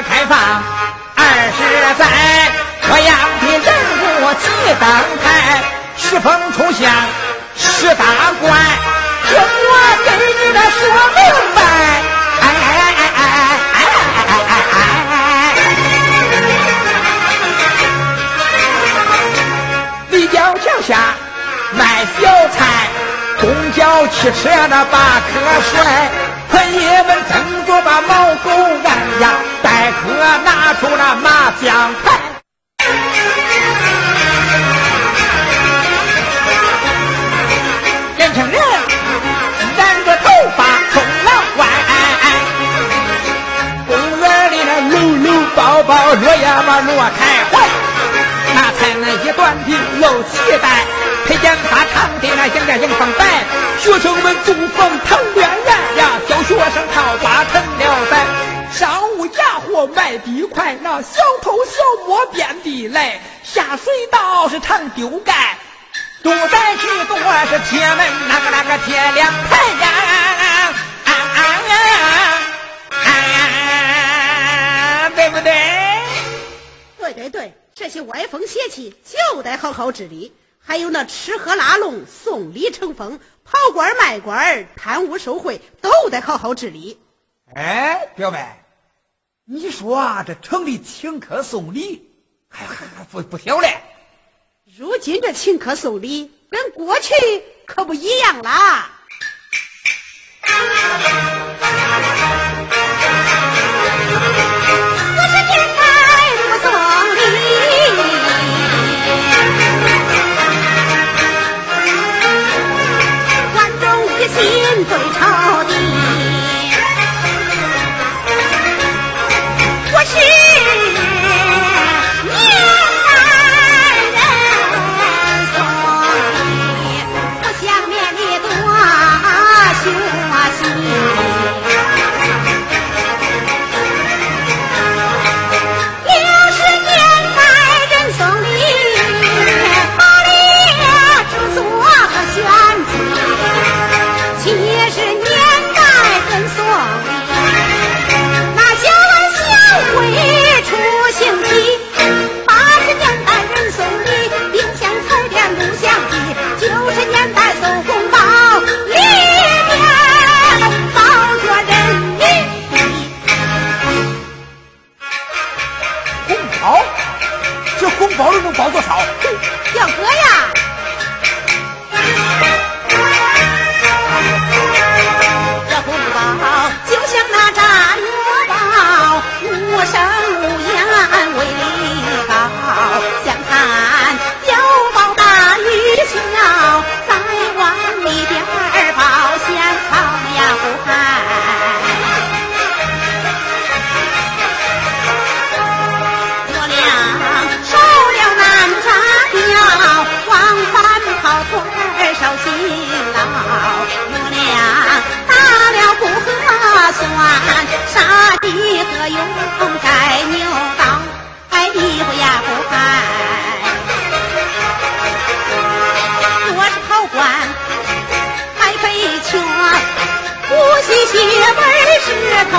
开放，二十载，各样的人物齐登台，十风出象。十大怪，听我给你的说明白。哎，立交桥下卖小菜，公交汽车那把棵树哎。朋友们争着把毛狗按呀，待客拿出那麻将牌。年轻人染着头发冲老外，公园里那搂搂抱抱，热呀嘛若开怀，那才那一段的露脐带，配件发长的那迎着迎风摆，学生们租房谈小偷小摸遍地来，下水道是常丢盖。多在去多是铁门那个那个铁两排呀，啊啊啊，对不对？对对对，这些歪风邪气就得好好治理。还有那吃喝拉拢、送礼成风、跑官卖官、贪污受贿，都得好好治理。哎，表妹，你说啊，这城里请客送礼，还还还不不小嘞？如今这请客送礼跟过去可不一样啦。算，杀鸡和勇宰牛刀，还厉害呀不开。我是跑官，还被劝，不惜血本石头